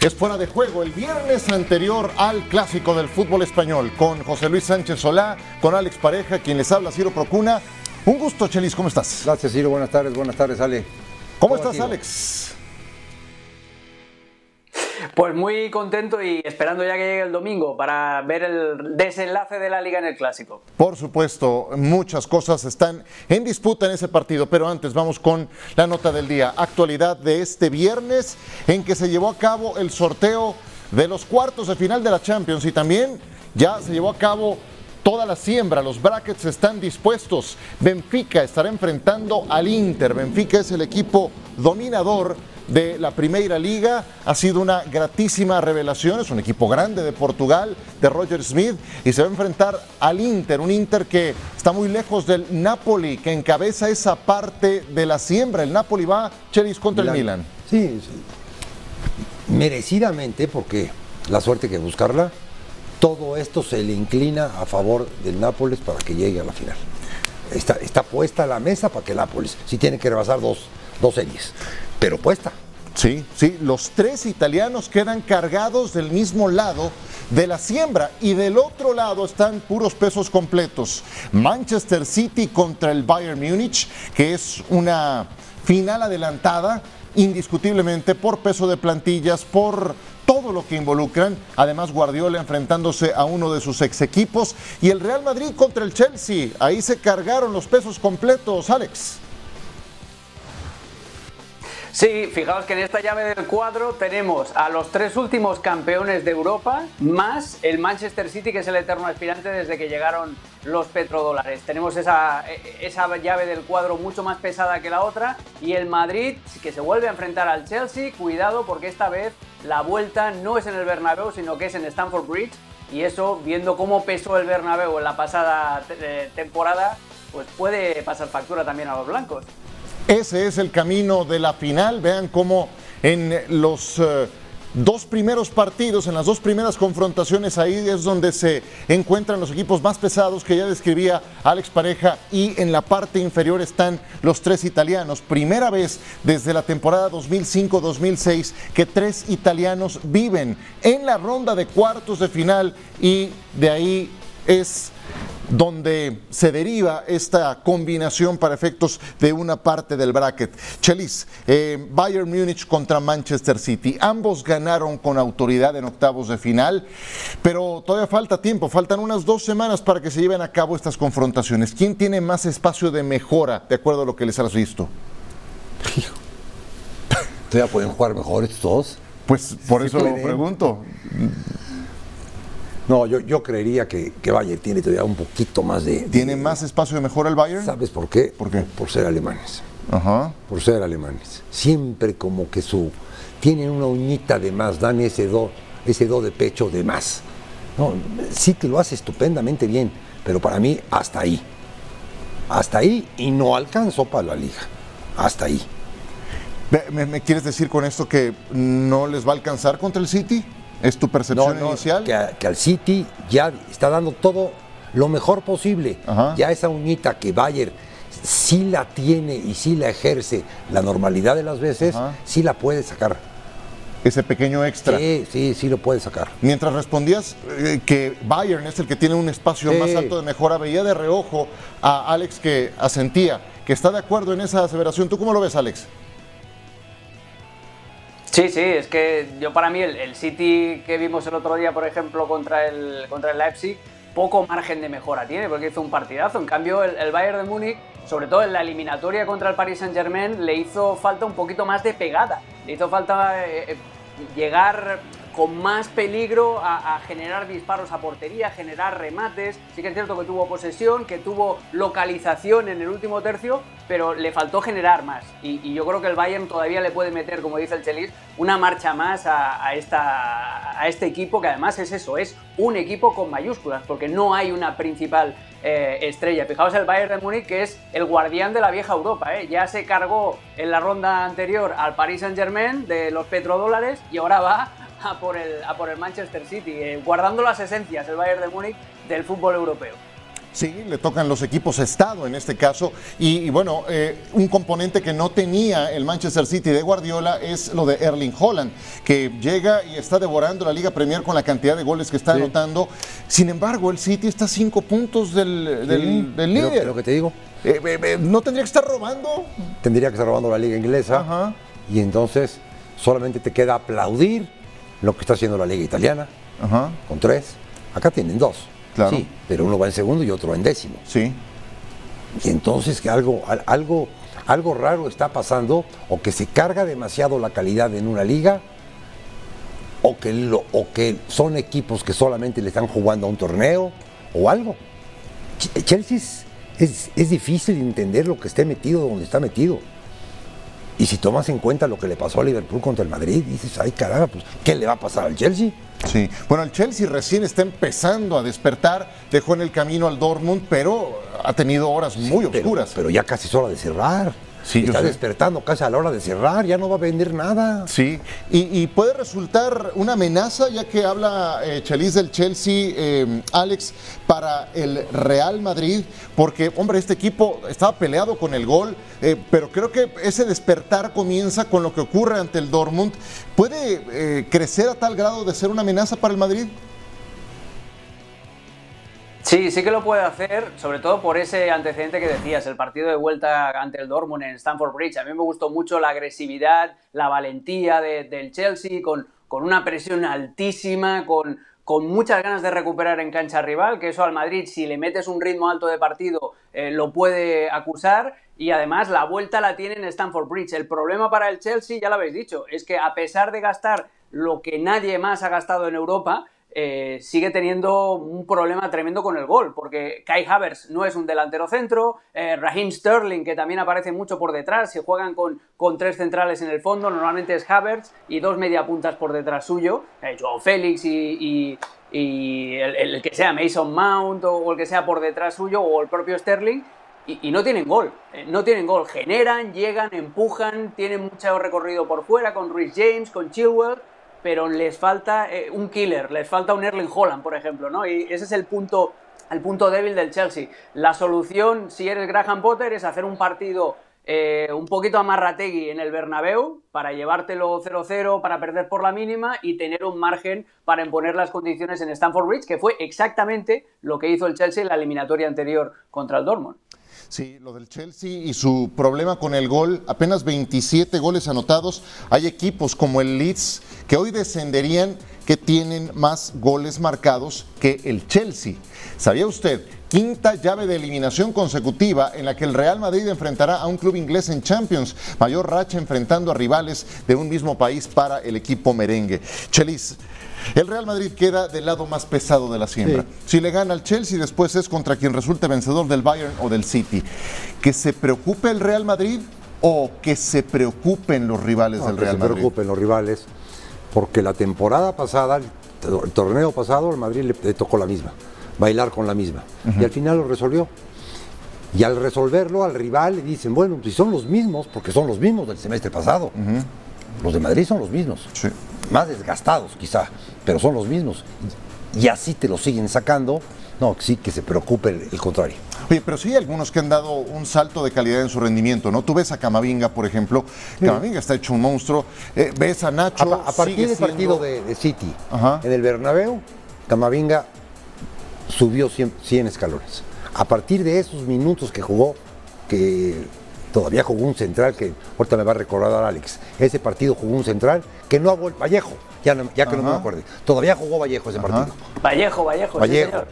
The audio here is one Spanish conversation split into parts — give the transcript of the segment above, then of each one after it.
es fuera de juego el viernes anterior al clásico del fútbol español con José Luis Sánchez Solá, con Alex Pareja, quien les habla, Ciro Procuna. Un gusto, Chelis, ¿cómo estás? Gracias, Ciro, buenas tardes, buenas tardes, Ale. ¿Cómo, estás, Alex? Pues muy contento y esperando ya que llegue el domingo para ver el desenlace de la liga en el clásico. Por supuesto, muchas cosas están en disputa en ese partido, pero antes vamos con la nota del día. Actualidad de este viernes en que se llevó a cabo el sorteo de los cuartos de final de la Champions y también ya se llevó a cabo toda la siembra, los brackets están dispuestos. Benfica estará enfrentando al Inter. Benfica es el equipo dominador de la Primera Liga. Ha sido una gratísima revelación. Es un equipo grande de Portugal, de Roger Smith, y se va a enfrentar al Inter, un Inter que está muy lejos del Napoli, que encabeza esa parte de la siembra. El Napoli va, Chelis, contra el Milan. Sí, sí, merecidamente, porque la suerte que buscarla, todo esto se le inclina a favor del Nápoles para que llegue a la final. Está, está puesta la mesa para que el Nápoles, si tiene que rebasar dos, dos series pero puesta. Sí, sí, los tres italianos quedan cargados del mismo lado de la siembra y del otro lado están puros pesos completos. Manchester City contra el Bayern Múnich, que es una final adelantada indiscutiblemente por peso de plantillas, por todo lo que involucran. Además, Guardiola enfrentándose a uno de sus ex equipos y el Real Madrid contra el Chelsea. Ahí se cargaron los pesos completos, Alex. Sí, fijaos que en esta llave del cuadro tenemos a los tres últimos campeones de Europa, más el Manchester City, que es el eterno aspirante desde que llegaron los petrodólares. Tenemos esa, esa llave del cuadro mucho más pesada que la otra, y el Madrid, que se vuelve a enfrentar al Chelsea, cuidado porque esta vez la vuelta no es en el Bernabéu, sino que es en Stamford Bridge, y eso, viendo cómo pesó el Bernabéu en la pasada eh, temporada, pues puede pasar factura también a los blancos. Ese es el camino de la final. Vean cómo en los eh, dos primeros partidos, en las dos primeras confrontaciones, ahí es donde se encuentran los equipos más pesados que ya describía Alex Pareja y en la parte inferior están los tres italianos. Primera vez desde la temporada 2005-2006 que tres italianos viven en la ronda de cuartos de final y de ahí es donde se deriva esta combinación para efectos de una parte del bracket. Chelis, eh, Bayern Múnich contra Manchester City. Ambos ganaron con autoridad en octavos de final, pero todavía falta tiempo, faltan unas dos semanas para que se lleven a cabo estas confrontaciones. ¿Quién tiene más espacio de mejora, de acuerdo a lo que les has visto? ¿Todavía pueden jugar mejor estos dos? Pues por eso lo pregunto. No, yo, yo creería que, que, Bayern tiene todavía un poquito más de... ¿Tiene más espacio de mejora el Bayern? ¿Sabes por qué? ¿Por qué? Por ser alemanes. Ajá. Por ser alemanes. Siempre como que su... Tienen una uñita de más, dan ese do, ese do de pecho de más. No, sí que lo hace estupendamente bien, pero para mí hasta ahí. Hasta ahí y no alcanzó para la liga. Hasta ahí. ¿Me, ¿Me, quieres decir con esto que no les va a alcanzar contra el City? ¿Es tu percepción no, no, inicial? Que, que, al City ya está dando todo lo mejor posible. Ajá. Ya esa uñita que Bayer sí la tiene y sí la ejerce la normalidad de las veces, Ajá. sí la puede sacar. Ese pequeño extra. Sí, sí, sí lo puede sacar. Mientras respondías eh, que Bayern es el que tiene un espacio Sí. más alto de mejora, veía de reojo a Alex que asentía, que está de acuerdo en esa aseveración. ¿Tú cómo lo ves, Alex? Sí, sí, es que yo para mí el, City que vimos el otro día, por ejemplo, contra el, contra el Leipzig, poco margen de mejora tiene, porque hizo un partidazo. En cambio, el, Bayern de Múnich, sobre todo en la eliminatoria contra el Paris Saint Germain, le hizo falta un poquito más de pegada. Le hizo falta eh, llegar con más peligro a, generar disparos a portería, a generar remates. Sí que es cierto que tuvo posesión, que tuvo localización en el último tercio, pero le faltó generar más. Y, yo creo que el Bayern todavía le puede meter, como dice el Chelis, una marcha más a, esta, a este equipo, que además es eso, es un equipo con mayúsculas, porque no hay una principal eh, estrella. Fijaos el Bayern de Múnich, que es el guardián de la vieja Europa. ¿eh? Ya se cargó en la ronda anterior al Paris Saint Germain de los petrodólares y ahora va a por el, a por el Manchester City, eh, guardando las esencias el Bayern de Múnich del fútbol europeo. Sí, le tocan los equipos Estado en este caso. Y, y bueno, eh, un componente que no tenía el Manchester City de Guardiola es lo de Erling Holland, que llega y está devorando la Liga Premier con la cantidad de goles que está Sí. anotando. Sin embargo, el City está a cinco puntos del, del- Sí, del lo- líder. Lo que te digo, Eh, eh, eh, ¿No tendría que estar robando? tendría que estar robando la liga inglesa Ajá. y entonces solamente te queda aplaudir lo que está haciendo la liga italiana Ajá, con tres. Acá tienen dos. Claro. Sí, pero uno va en segundo y otro en décimo. sí. Y entonces que algo, al- algo, algo raro está pasando, o que se carga demasiado la calidad en una liga, o que, lo- o que son equipos que solamente le están jugando a un torneo, o algo. Ch- Chelsea es, es- es difícil entender lo que esté metido donde está metido. Y si tomas en cuenta lo que le pasó a Liverpool contra el Madrid, dices, ay caramba, pues, ¿qué le va a pasar al Chelsea? Sí, bueno, el Chelsea recién está empezando a despertar, dejó en el camino al Dortmund, pero ha tenido horas muy Pero- oscuras. Pero, ya casi es hora de cerrar. Sí, Está sé. despertando casi a la hora de cerrar, ya no va a vender nada. Sí, y, y puede resultar una amenaza, ya que habla eh, Chelis del Chelsea, eh, Alex, para el Real Madrid, porque, hombre, este equipo estaba peleado con el gol, eh, pero creo que ese despertar comienza con lo que ocurre ante el Dortmund. ¿Puede eh, crecer a tal grado de ser una amenaza para el Madrid? Sí, sí que lo puede hacer, sobre todo por ese antecedente que decías, el partido de vuelta ante el Dortmund en Stamford Bridge. A mí me gustó mucho la agresividad, la valentía de- del Chelsea, con, con una presión altísima, con, con muchas ganas de recuperar en cancha rival, que eso al Madrid, si le metes un ritmo alto de partido, eh, lo puede acusar. Y además la vuelta la tiene en Stamford Bridge. El problema para el Chelsea, ya lo habéis dicho, es que a pesar de gastar lo que nadie más ha gastado en Europa, eh, sigue teniendo un problema tremendo con el gol, porque Kai Havertz no es un delantero centro, eh, Raheem Sterling, que también aparece mucho por detrás, si juegan con, con tres centrales en el fondo, normalmente es Havertz y dos mediapuntas por detrás suyo, eh, Joao Félix y, y- el, que sea Mason Mount o, el que sea por detrás suyo o el propio Sterling, y, y no tienen gol, eh, no tienen gol, generan, llegan, empujan, tienen mucho recorrido por fuera con Rhys James, con Chilwell, pero les falta eh, un killer, les falta un Erling Holland, por ejemplo, ¿no? Y ese es el punto, el punto débil del Chelsea. La solución, si eres Graham Potter, es hacer un partido eh, un poquito amarrategui en el Bernabéu para llevártelo 0-0, para perder por la mínima y tener un margen para imponer las condiciones en Stamford Bridge, que fue exactamente lo que hizo el Chelsea en la eliminatoria anterior contra el Dortmund. Sí, lo del Chelsea y su problema con el gol, apenas 27 goles anotados. Hay equipos como el Leeds que hoy descenderían que tienen más goles marcados que el Chelsea. ¿Sabía usted? Quinta llave de eliminación consecutiva en la que el Real Madrid enfrentará a un club inglés en Champions. Mayor racha enfrentando a rivales de un mismo país para el equipo merengue. Chelis, el Real Madrid queda del lado más pesado de la siembra. Sí. Si le gana al Chelsea, después es contra quien resulte vencedor del Bayern o del City. ¿Que se preocupe el Real Madrid o que se preocupen los rivales No, del que Real se Madrid? preocupen los rivales, porque la temporada pasada, el to- el torneo pasado, al Madrid le, le tocó la misma, bailar con la misma. Y al final lo resolvió. Y al resolverlo al rival le dicen, bueno, si son los mismos, porque son los mismos del semestre pasado. Los de Madrid son los mismos. Sí. Más desgastados quizá, pero son los mismos. Y así te lo siguen sacando. No, sí que se preocupe el, el contrario. Oye, pero sí hay algunos que han dado un salto de calidad en su rendimiento, ¿no? Tú ves a Camavinga, por ejemplo. Camavinga está hecho un monstruo. Eh, ves a Nacho. A, pa- a partir del siendo- partido de, de City Ajá. en el Bernabéu, Camavinga subió 100, 100 escalones. A partir de esos minutos que jugó, que todavía jugó un central, que ahorita me va a recordar Alex, ese partido jugó un central que no ha vuelto, Vallejo, ya, no- ya que no me acuerdo, todavía jugó Vallejo ese partido. Vallejo, Vallejo, sí, señor.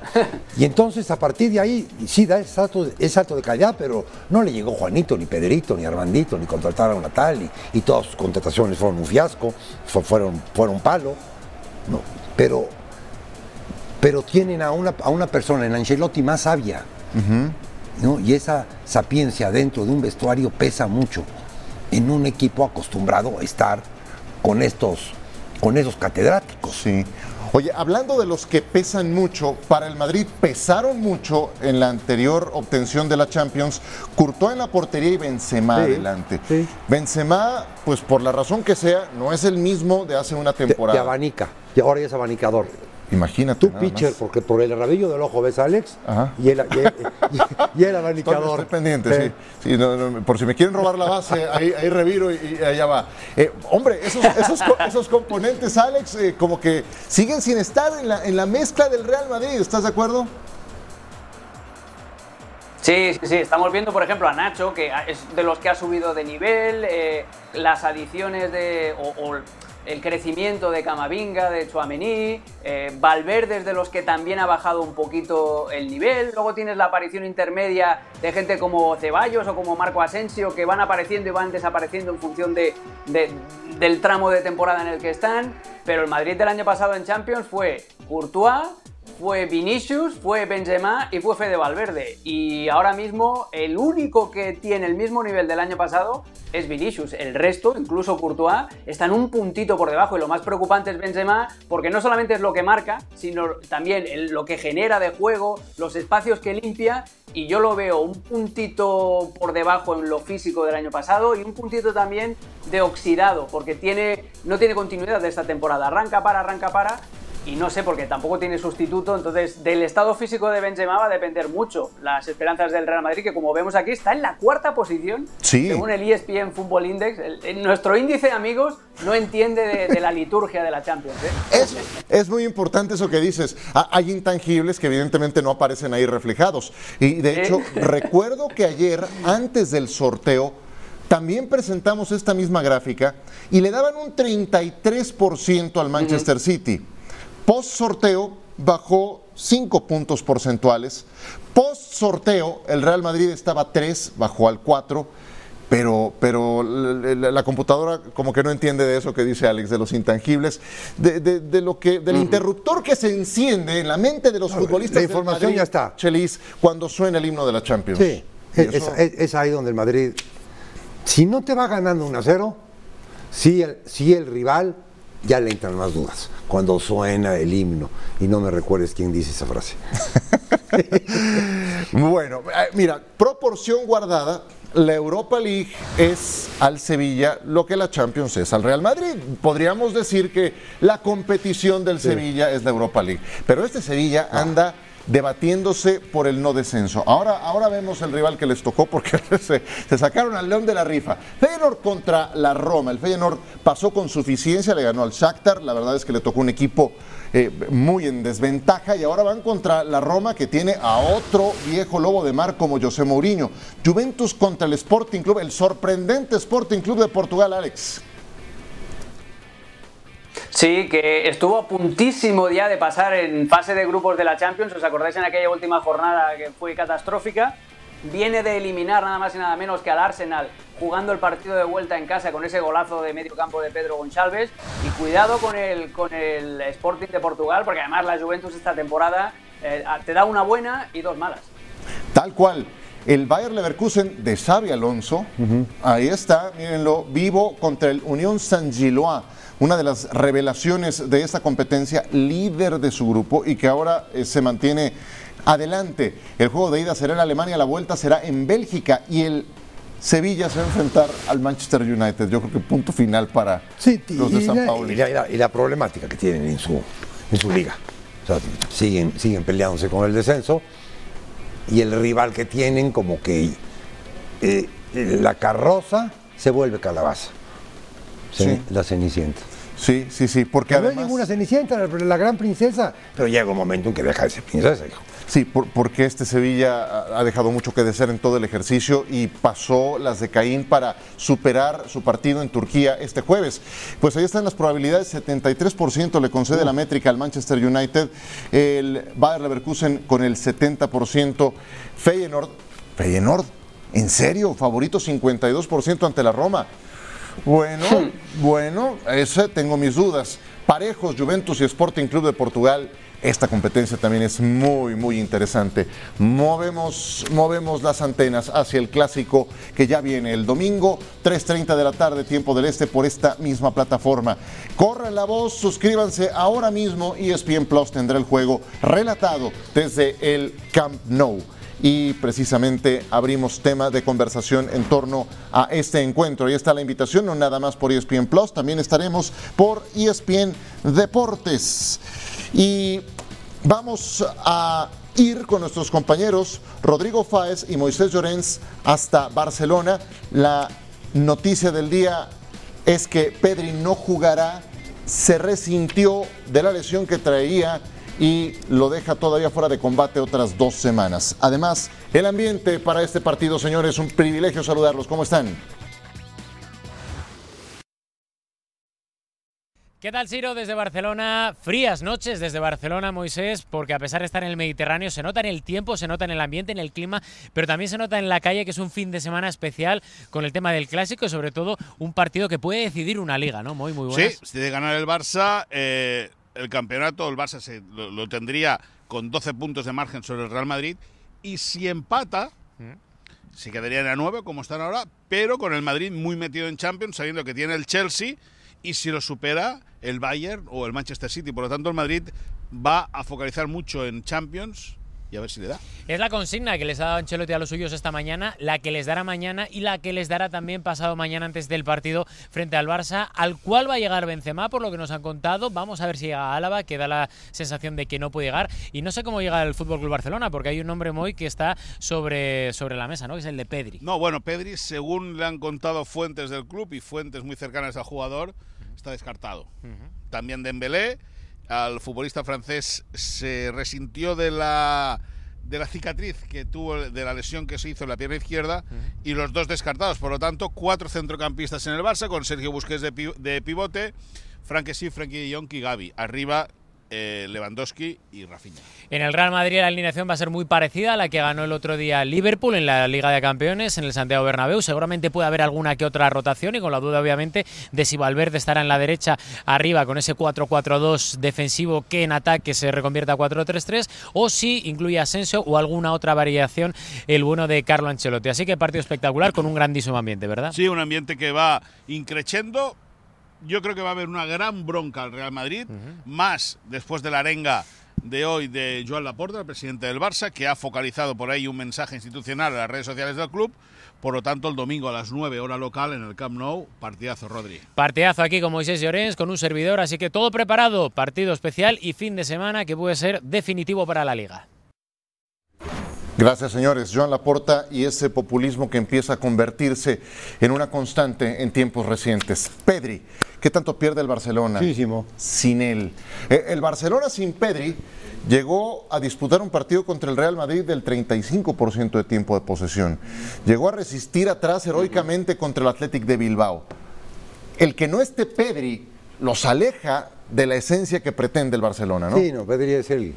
Y entonces a partir de ahí, sí da ese salto, de- ese salto de calidad, pero no le llegó Juanito, ni Pedrito, ni Armandito, ni contrataron a tal, y, y todas sus contrataciones fueron un fiasco, fu- fueron, fueron un palo. No, pero, pero tienen a una, a una persona en Ancelotti más sabia. ¿No? Y esa sapiencia dentro de un vestuario pesa mucho en un equipo acostumbrado a estar con estos, con esos catedráticos. Sí. Oye, hablando de los que pesan mucho, para el Madrid pesaron mucho en la anterior obtención de la Champions, Courtois en la portería y Benzema Sí, adelante. sí. Benzema, pues por la razón que sea, no es el mismo de hace una Te, temporada. te abanica, y ahora ya es abanicador. Imagínate. Tú nada pitcher, más. porque por el rabillo del ojo ves a Alex Ajá. y él, y él- y abanicador. estoy pendiente, Eh, sí. Sí, no, no, por si me quieren robar la base, ahí, ahí reviro y, y allá va. Eh, hombre, esos, esos, esos componentes, Alex, eh, como que siguen sin estar en la, en la mezcla del Real Madrid, ¿estás de acuerdo? Sí, sí, sí. Estamos viendo, por ejemplo, a Nacho, que es de los que ha subido de nivel, eh, las adiciones de. O, o el crecimiento de Camavinga, de Chouameni, eh, Valverde de los que también ha bajado un poquito el nivel. Luego tienes la aparición intermedia de gente como Ceballos o como Marco Asensio que van apareciendo y van desapareciendo en función de- del tramo de temporada en el que están. Pero el Madrid del año pasado en Champions fue Courtois, fue Vinicius, fue Benzema y fue Fede Valverde. Y ahora mismo el único que tiene el mismo nivel del año pasado es Vinicius. El resto, incluso Courtois, están un puntito por debajo. Y lo más preocupante es Benzema, porque no solamente es lo que marca, sino también lo que genera de juego, los espacios que limpia. Y yo lo veo un puntito por debajo en lo físico del año pasado y un puntito también de oxidado, porque tiene, no tiene continuidad de esta temporada. Arranca para, arranca para y no sé porque tampoco tiene sustituto, entonces del estado físico de Benzema va a depender mucho las esperanzas del Real Madrid, que como vemos aquí está en la cuarta posición, Sí. según el ESPN Football Index. El- el- nuestro índice amigos no entiende de, de la liturgia de la Champions. ¿eh? Es, es muy importante eso que dices. Ha- Hay intangibles que evidentemente no aparecen ahí reflejados. Y de hecho, recuerdo que ayer, antes del sorteo, también presentamos esta misma gráfica y le daban un 33% al Manchester City. Post sorteo bajó 5 puntos porcentuales. Post sorteo, el Real Madrid estaba 3, bajó al 4. Pero, pero la, la- la computadora como que no entiende de eso que dice Alex, de los intangibles, de, de- de lo que, del interruptor que se enciende en la mente de los futbolistas. la del información Madrid, ya está. Chelis, cuando suena el himno de la Champions. Sí, es, eso- es- es ahí donde el Madrid, si no te va ganando 1 a 0, sí el, sí el rival ya le entran más dudas. Cuando suena el himno, y no me recuerdes quién dice esa frase. Bueno, eh, mira, proporción guardada, la Europa League es al Sevilla lo que la Champions es al Real Madrid. Podríamos decir que la competición del Sevilla es la Europa League, pero este Sevilla anda debatiéndose por el no descenso. Ahora, ahora vemos el rival que les tocó porque se, sacaron al león de la rifa. Feyenoord contra la Roma. El Feyenoord pasó con suficiencia, le ganó al Shakhtar. La verdad es que le tocó un equipo eh, muy en desventaja y ahora van contra la Roma que tiene a otro viejo lobo de mar como José Mourinho. Juventus contra el Sporting Club, el sorprendente Sporting Club de Portugal, Alex. Sí, que estuvo a puntísimo ya de pasar en fase de grupos de la Champions. ¿Os acordáis en aquella última jornada que fue catastrófica? Viene de eliminar nada más y nada menos que al Arsenal jugando el partido de vuelta en casa con ese golazo de medio campo de Pedro Gonçalves. Y cuidado con el, con el Sporting de Portugal, porque además la Juventus esta temporada eh, te da una buena y dos malas. Tal cual. El Bayer Leverkusen de Xavi Alonso, ahí está, mírenlo, vivo contra el Unión San Gilois, una de las revelaciones de esta competencia, líder de su grupo y que ahora eh, se mantiene adelante. El juego de ida será en Alemania, la vuelta será en Bélgica y el Sevilla se va a enfrentar al Manchester United. Yo creo que punto final para los de y, San la, Paulo. y la- y la- y la problemática que tienen en su, en su liga. O sea, siguen, siguen peleándose con el descenso y el rival que tienen como que eh, la carroza se vuelve calabaza. Sí. La cenicienta. Sí, sí, sí, porque Que no es además... ninguna cenicienta, la, la gran princesa, pero llega un momento en que deja de ser princesa, hijo. Sí, por- porque este Sevilla ha- ha dejado mucho que desear en todo el ejercicio y pasó las de Caín para superar su partido en Turquía este jueves. Pues ahí están las probabilidades, 73% le concede la métrica al Manchester United, el Bayer Leverkusen con el 70%, Feyenoord, Feyenoord, ¿en serio? Favorito 52% ante la Roma. Bueno, bueno, ese tengo mis dudas. Parejos, Juventus y Sporting Club de Portugal. Esta competencia también es muy, muy interesante. Movemos, movemos las antenas hacia el clásico que ya viene el domingo, 3.30 de la tarde, tiempo del este, por esta misma plataforma. Corran la voz, suscríbanse ahora mismo. E ESPN Plus tendrá el juego relatado desde el Camp Nou y precisamente abrimos tema de conversación en torno a este encuentro. Ahí está la invitación, no nada más por ESPN Plus, también estaremos por ESPN Deportes. Y vamos a ir con nuestros compañeros Rodrigo Fáez y Moisés Llorens hasta Barcelona. La noticia del día es que Pedri no jugará, se resintió de la lesión que traía y lo deja todavía fuera de combate otras dos semanas. Además, el ambiente para este partido, señores, un privilegio saludarlos. ¿Cómo están? ¿Qué tal, Ciro? Desde Barcelona, frías noches desde Barcelona, Moisés, porque a pesar de estar en el Mediterráneo, se nota en el tiempo, se nota en el ambiente, en el clima, pero también se nota en la calle que es un fin de semana especial con el tema del clásico y sobre todo un partido que puede decidir una liga, ¿no? Muy, muy buenas. Sí, si de ganar el Barça, eh, el campeonato, el Barça se, lo, lo, tendría con 12 puntos de margen sobre el Real Madrid y si empata, mm. se quedarían a 9 como están ahora, pero con el Madrid muy metido en Champions, sabiendo que tiene el Chelsea y si lo supera el Bayern o el Manchester City. Por lo tanto, el Madrid va a focalizar mucho en Champions y a ver si le da. Es la consigna que les ha dado Ancelotti a los suyos esta mañana, la que les dará mañana y la que les dará también pasado mañana antes del partido frente al Barça, al cual va a llegar Benzema, por lo que nos han contado. Vamos a ver si llega a Álava, que da la sensación de que no puede llegar. Y no sé cómo llega el Fútbol Club Barcelona, porque hay un nombre muy que está sobre, sobre la mesa, ¿no? Que es el de Pedri. No, bueno, Pedri, según le han contado fuentes del club y fuentes muy cercanas al jugador, está descartado. Uh -huh. También Dembélé, al futbolista francés se resintió de la de la cicatriz que tuvo de la lesión que se hizo en la pierna izquierda uh -huh. y los dos descartados. Por lo tanto, cuatro centrocampistas en el Barça con Sergio Busquets de, pi de pivote, Frank Frankie de Jong y Gaby. Arriba eh, Lewandowski y Rafinha. En el Real Madrid la alineación va a ser muy parecida a la que ganó el otro día Liverpool en la Liga de Campeones en el Santiago Bernabéu. Seguramente puede haber alguna que otra rotación y con la duda obviamente de si Valverde estará en la derecha arriba con ese 4-4-2 defensivo que en ataque se reconvierta a 4-3-3 o si incluye Asensio o alguna otra variación el bueno de Carlo Ancelotti. Así que partido espectacular con un grandísimo ambiente, ¿verdad? Sí, un ambiente que va increciendo yo creo que va a haber una gran bronca al Real Madrid, uh -huh. más después de la arenga de hoy de Joan Laporta, el presidente del Barça, que ha focalizado por ahí un mensaje institucional en las redes sociales del club. Por lo tanto, el domingo a las 9 hora local en el Camp Nou, partidazo, Rodri. Partidazo aquí con Moisés Llorens, con un servidor, así que todo preparado, partido especial y fin de semana que puede ser definitivo para la liga. Gracias, señores. Joan Laporta y ese populismo que empieza a convertirse en una constante en tiempos recientes. Pedri, ¿qué tanto pierde el Barcelona Muchísimo. sin él? Eh, el Barcelona sin Pedri llegó a disputar un partido contra el Real Madrid del 35% de tiempo de posesión. Llegó a resistir atrás heroicamente contra el Athletic de Bilbao. El que no esté Pedri los aleja de la esencia que pretende el Barcelona, ¿no? Sí, no, Pedri es el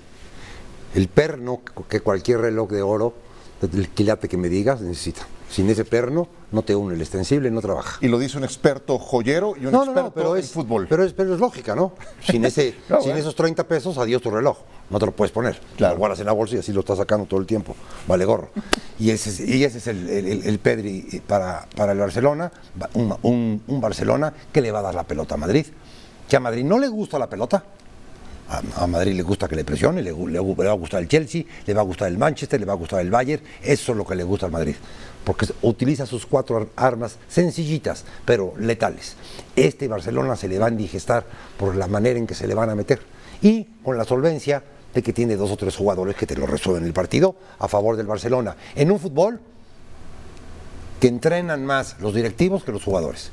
el perno que cualquier reloj de oro, el quilate que me digas, necesita. Sin ese perno no te une el extensible, no trabaja. Y lo dice un experto joyero y un no, experto no, no, pero en es, fútbol. Pero es, pero es lógica, ¿no? Sin, ese, sin bueno. esos 30 pesos, adiós tu reloj. No te lo puedes poner. Claro. Lo guardas en la bolsa y así lo estás sacando todo el tiempo. Vale gorro. Y ese, y ese es el, el, el, Pedri para, para el Barcelona. Un, un, un Barcelona que le va a dar la pelota a Madrid. Que a Madrid no le gusta la pelota, a, Madrid le gusta que le presione, le, va a gustar el Chelsea, le va a gustar el Manchester, le va a gustar el Bayern, eso es lo que le gusta al Madrid, porque utiliza sus cuatro armas sencillitas, pero letales. Este Barcelona se le va a indigestar por la manera en que se le van a meter y con la solvencia de que tiene dos o tres jugadores que te lo resuelven el partido a favor del Barcelona. En un fútbol que entrenan más los directivos que los jugadores.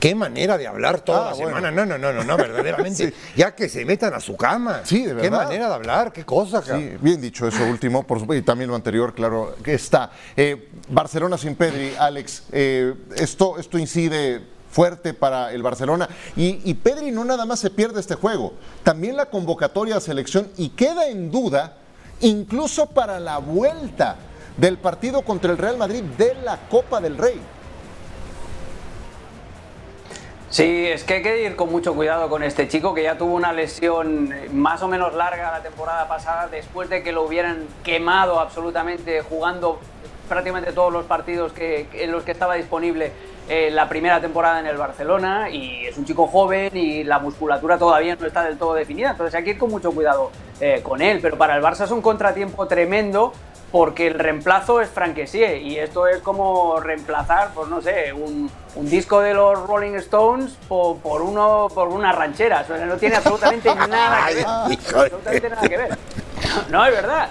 Qué manera de hablar toda ah, la bueno. semana. No, no, no, no, no verdaderamente. sí. Ya que se metan a su cama. Sí, de verdad. Qué manera de hablar, qué cosa. Sí, bien dicho eso último, por supuesto, y también lo anterior, claro, que está. Eh, Barcelona sin Pedri, Alex, eh, esto, esto incide fuerte para el Barcelona. Y, y, Pedri no nada más se pierde este juego, también la convocatoria a selección y queda en duda incluso para la vuelta del partido contra el Real Madrid de la Copa del Rey. Sí, es que hay que ir con mucho cuidado con este chico que ya tuvo una lesión más o menos larga la temporada pasada después de que lo hubieran quemado absolutamente jugando prácticamente todos los partidos que, en los que estaba disponible eh, la primera temporada en el Barcelona y es un chico joven y la musculatura todavía no está del todo definida, entonces hay que ir con mucho cuidado eh, con él, pero para el Barça es un contratiempo tremendo porque el reemplazo es Franquesie y esto es como reemplazar, pues no sé, un, disco de los Rolling Stones por, uno por una ranchera. no tiene absolutamente nada que ver. absolutamente nada que ver. No, es verdad.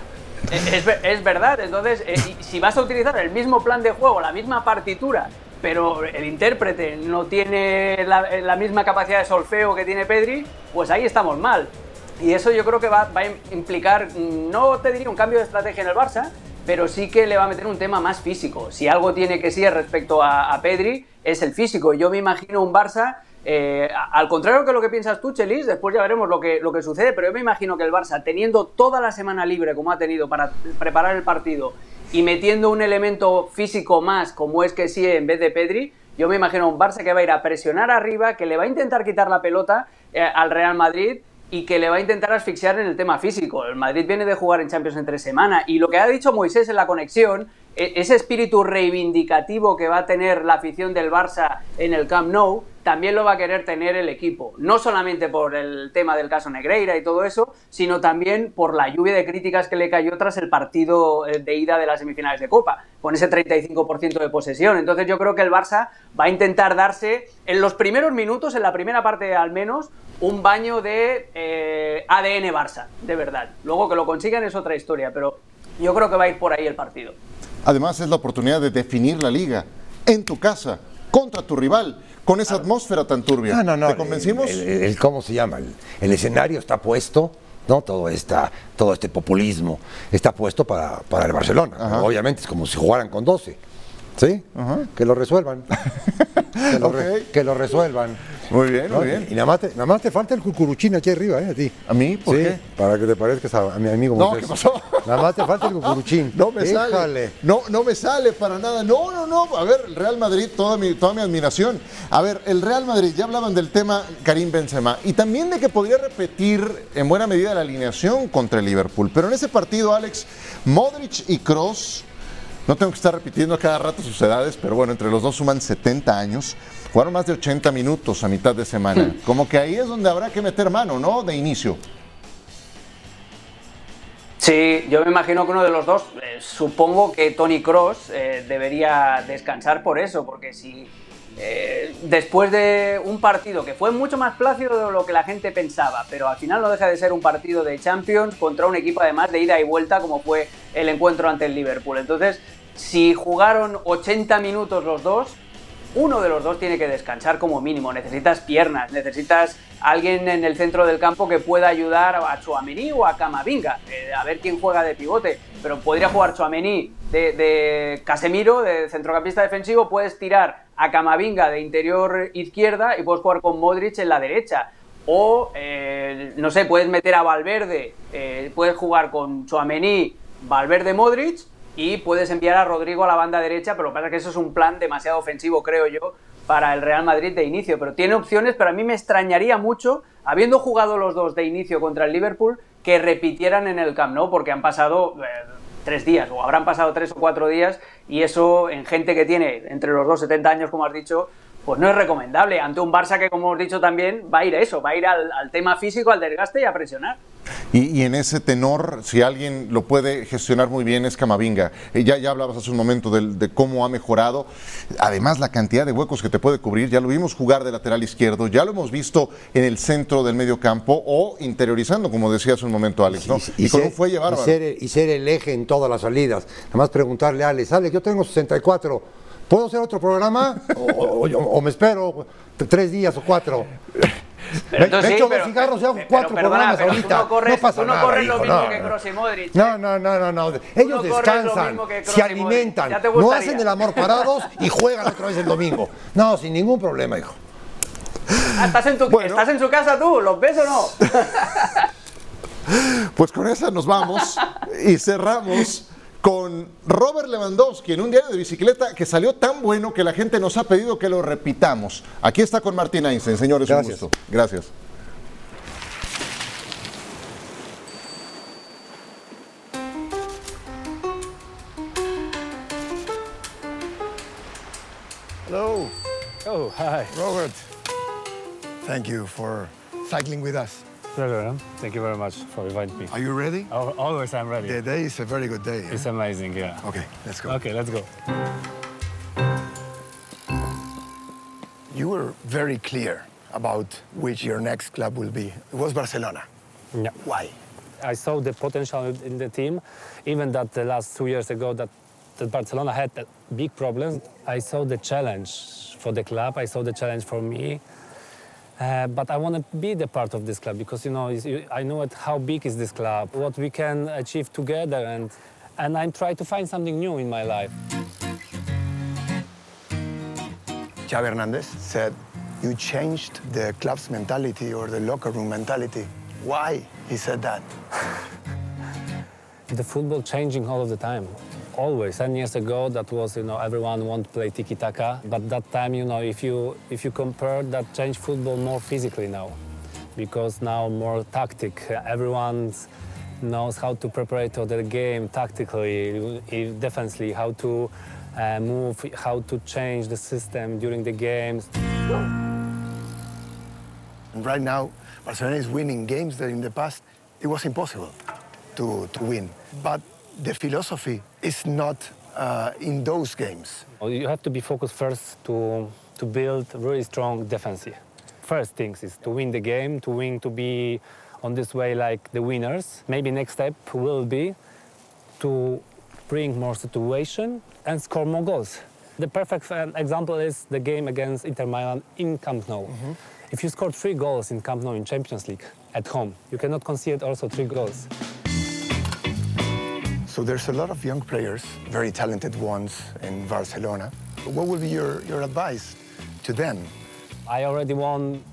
Es, verdad. Entonces, eh, si vas a utilizar el mismo plan de juego, la misma partitura, pero el intérprete no tiene la, misma capacidad de solfeo que tiene Pedri, pues ahí estamos mal. Y eso yo creo que va, a implicar, no te diría un cambio de estrategia en el Barça, pero sí que le va a meter un tema más físico. Si algo tiene que ser respecto a, Pedri, es el físico. Yo me imagino un Barça, eh, al contrario que lo que piensas tú, Chelis, después ya veremos lo que, lo que sucede, pero yo me imagino que el Barça, teniendo toda la semana libre como ha tenido para preparar el partido y metiendo un elemento físico más como es que sí en vez de Pedri, yo me imagino un Barça que va a ir a presionar arriba, que le va a intentar quitar la pelota eh, al Real Madrid y que le va a intentar asfixiar en el tema físico. El Madrid viene de jugar en Champions entre semana y lo que ha dicho Moisés en la conexión, ese espíritu reivindicativo que va a tener la afición del Barça en el Camp Nou, también lo va a querer tener el equipo. No solamente por el tema del caso Negreira y todo eso, sino también por la lluvia de críticas que le cayó tras el partido eh, de ida de las semifinales de Copa, con ese 35% de posesión. Entonces yo creo que el Barça va a intentar darse, en los primeros minutos, en la primera parte al menos, un baño de eh, ADN Barça, de verdad. Luego que lo consigan es otra historia, pero yo creo que va a ir por ahí el partido. Además es la oportunidad de definir la liga en tu casa, contra tu rival, con esa atmósfera tan turbia. No, no, no. ¿Te convencimos? El, ¿Cómo se llama? El, escenario está puesto, ¿no? Todo, esta, todo este populismo está puesto para, para el Barcelona. Obviamente es como si jugaran con 12. ¿Sí? Que lo resuelvan. que lo resuelvan. Muy bien, muy bien. Y nada más, te, nada más te falta el cucuruchín aquí arriba, ¿eh? A ti. ¿A mí? ¿Por qué? Para que te parezcas a, mi amigo No, ¿qué pasó? Nada más te falta el cucuruchín. No me sale. No, no me sale para nada. No, no, no. A ver, el Real Madrid, toda mi, toda mi admiración. A ver, el Real Madrid, ya hablaban del tema Karim Benzema. Y también de que podría repetir en buena medida la alineación contra el Liverpool. Pero en ese partido, Alex, Modric y Cross no tengo que estar repitiendo cada rato sus edades, pero bueno, entre los dos suman 70 años. Jugaron más de 80 minutos a mitad de semana. Como que ahí es donde habrá que meter mano, ¿no? De inicio. Sí, yo me imagino que uno de los dos, eh, supongo que Tony Cross eh, debería descansar por eso, porque si eh, después de un partido que fue mucho más plácido de lo que la gente pensaba, pero al final no deja de ser un partido de Champions contra un equipo además de ida y vuelta como fue el encuentro ante el Liverpool. Entonces, si jugaron 80 minutos los dos, uno de los dos tiene que descansar como mínimo. Necesitas piernas, necesitas alguien en el centro del campo que pueda ayudar a Chuamení o a Camavinga, eh, a ver quién juega de pivote. Pero podría jugar Chuamení de, Casemiro, de centrocampista defensivo, puedes tirar a Camavinga de interior izquierda y puedes jugar con Modric en la derecha. O, eh, no sé, puedes meter a Valverde, eh, puedes jugar con Chuamení, Valverde, Modric y puedes enviar a Rodrigo a la banda derecha, pero lo que pasa es que eso es un plan demasiado ofensivo, creo yo, para el Real Madrid de inicio. Pero tiene opciones, pero a mí me extrañaría mucho, habiendo jugado los dos de inicio contra el Liverpool, que repitieran en el Camp Nou, porque han pasado eh, tres días, o habrán pasado tres o cuatro días, y eso en gente que tiene entre los dos 70 años, como has dicho, pues no es recomendable ante un Barça que, como hemos dicho también, va a ir a eso, va a ir al, tema físico, al desgaste y a presionar. Y, en ese tenor, si alguien lo puede gestionar muy bien, es Camavinga. Eh, ya, ya hablabas hace un momento de, cómo ha mejorado. Además, la cantidad de huecos que te puede cubrir, ya lo vimos jugar de lateral izquierdo, ya lo hemos visto en el centro del medio campo o interiorizando, como decía hace un momento Alex. ¿no? Y, cómo fue llevar. Y ser, y ser el eje en todas las salidas. Nada más preguntarle a Alex, Alex, yo tengo 64 ¿Puedo hacer otro programa? o, me espero tres días o cuatro? me, echo dos cigarros y hago cuatro programas ahorita. no, corres, no pasa tú no corres lo mismo que Kroos y Modric. No, no, no, no, no. Ellos descansan, se alimentan, no hacen el amor parados y juegan otra vez el domingo. No, sin ningún problema, hijo. Ah, ¿Estás en, tu, ¿Estás en su casa tú? ¿Los ves o no? pues con esa nos vamos y cerramos con Robert Lewandowski en un diario de bicicleta que salió tan bueno que la gente nos ha pedido que lo repitamos. Aquí está con Martín Einstein, señores, Gracias. un gusto. Gracias. Hello. Oh, hi. Robert. Thank you for cycling with us. Pleasure. Huh? Thank you very much for inviting me. Are you ready? Al- Always I'm ready. The day is a very good day. It's eh? amazing, yeah. Okay, let's go. Okay, let's go. You were very clear about which your next club will be. It was Barcelona. Yeah. Why? I saw the potential in the team, even that the last two years ago that, that Barcelona had big problems. I saw the challenge for the club. I saw the challenge for me. Uh, but I want to be the part of this club because you know you- I know it, how big is this club, what we can achieve together, and and I'm trying to find something new in my life. Xavi Hernandez said you changed the club's mentality or the locker room mentality. Why he said that? The football changing all of the time. Always. Ten years ago, that was you know everyone want to play tiki taka, but that time you know if you if you compare that change football more physically now, because now more tactic. Everyone knows how to prepare to the game tactically, defensively, how to uh, move, how to change the system during the games. And right now, Barcelona is winning games that in the past it was impossible to, to win. But the philosophy is not uh, in those games. You have to be focused first to, to build really strong defensive. First things is to win the game, to win, to be on this way like the winners. Maybe next step will be to bring more situation and score more goals. The perfect uh, example is the game against Inter Milan in Camp Nou. If you score three goals in Camp Nou in Champions League at home, you cannot concede also three goals. So there's a lot of young players, very talented ones in Barcelona. What would be your, your advice to them? I already won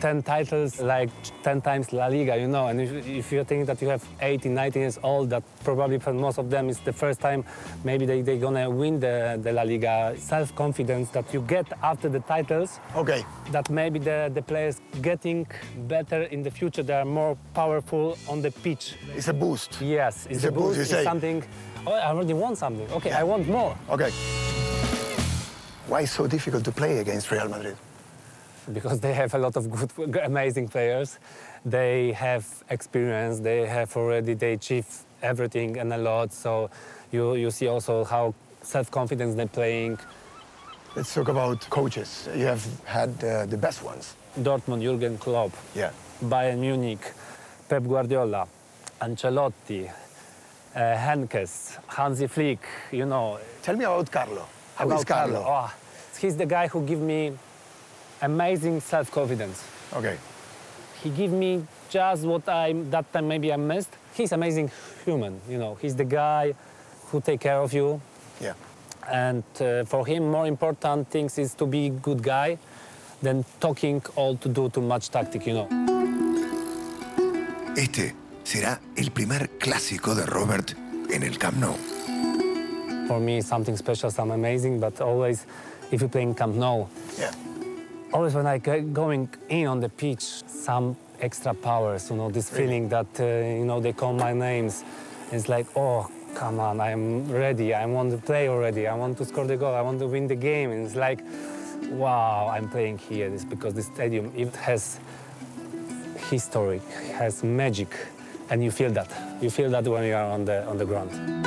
10 titles, like 10 times La Liga, you know. And if, if you think that you have 18, 19 years old, that probably for most of them is the first time maybe they, they're gonna win the, the La Liga. Self-confidence that you get after the titles, Okay, that maybe the, the players getting better in the future, they are more powerful on the pitch. it's a boost. Yes, it's, It's a boost, boost, you it's something, oh, I already won something. Okay, I want more. Okay. Why is so difficult to play against Real Madrid? because they have a lot of good, amazing players. They have experience. They have already they achieve everything and a lot. So you you see also how self-confidence they're playing. Let's talk about coaches. You have had uh, the best ones. Dortmund, Jurgen Klopp, Yeah. Bayern Munich, Pep Guardiola, Ancelotti, uh, Henkes, Hansi Flick. You know Tell me about Carlo. How about is Carlo? Oh, he's the guy who give me amazing self-confidence. Okay. he give me just what I that time maybe I missed. He's amazing human, you know. He's the guy who take care of you, Yeah. and uh, for him more important things is to be good guy than talking all to do too much tactic, you know. Este será el primer clásico de Robert en el Camp Nou. For me, something special, something amazing, but always if you play in Camp Nou, Yeah. Always when I get going in on the pitch, some extra powers, you know, this feeling that, uh, you know, they call my names. It's like, oh, come on, I'm ready. I want to play already. I want to score the goal. I want to win the game. And it's like, wow, I'm playing here. It's because the stadium, it has history, has magic. And you feel that. You feel that when you are on the, on the ground.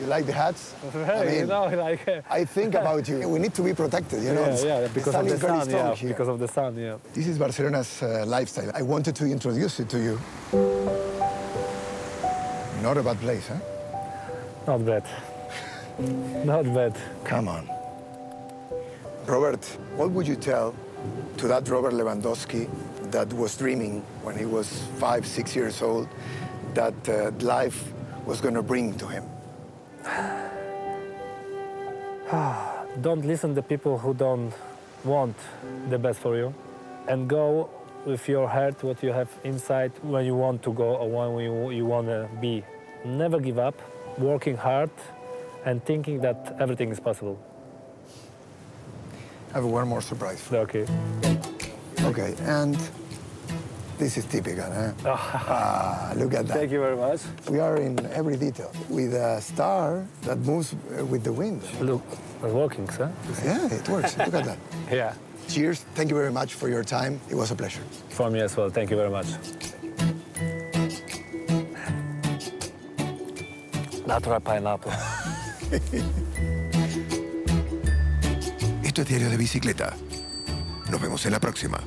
You like the hats? I you know, like, uh, I think about you. We need to be protected, you know. yeah, yeah, because sun of the is very sun, strong yeah, here. because of the sun, yeah. This is Barcelona's uh, lifestyle. I wanted to introduce it to you. Not a bad place, huh? Not bad. Not bad. Come on. Robert, what would you tell to that Robert Lewandowski that was dreaming when he was five, six years old that uh, life was going to bring to him? Ah, don't listen to people who don't want the best for you and go with your heart, what you have inside, when you want to go or when you, you want to be. Never give up, working hard and thinking that everything is possible. I have one more surprise. Okay. Okay, and This is typical, huh? ah, look at that. Thank you very much. We are in every detail with a star that moves uh, with the wind. Look, we're walking, sir. Yeah, it works. look at that. Yeah, Cheers. Thank you very much for your time. It was a pleasure. for me as well. Thank you very much. Natural pineapple. Esto es Diario de Bicicleta. Nos vemos en la próxima.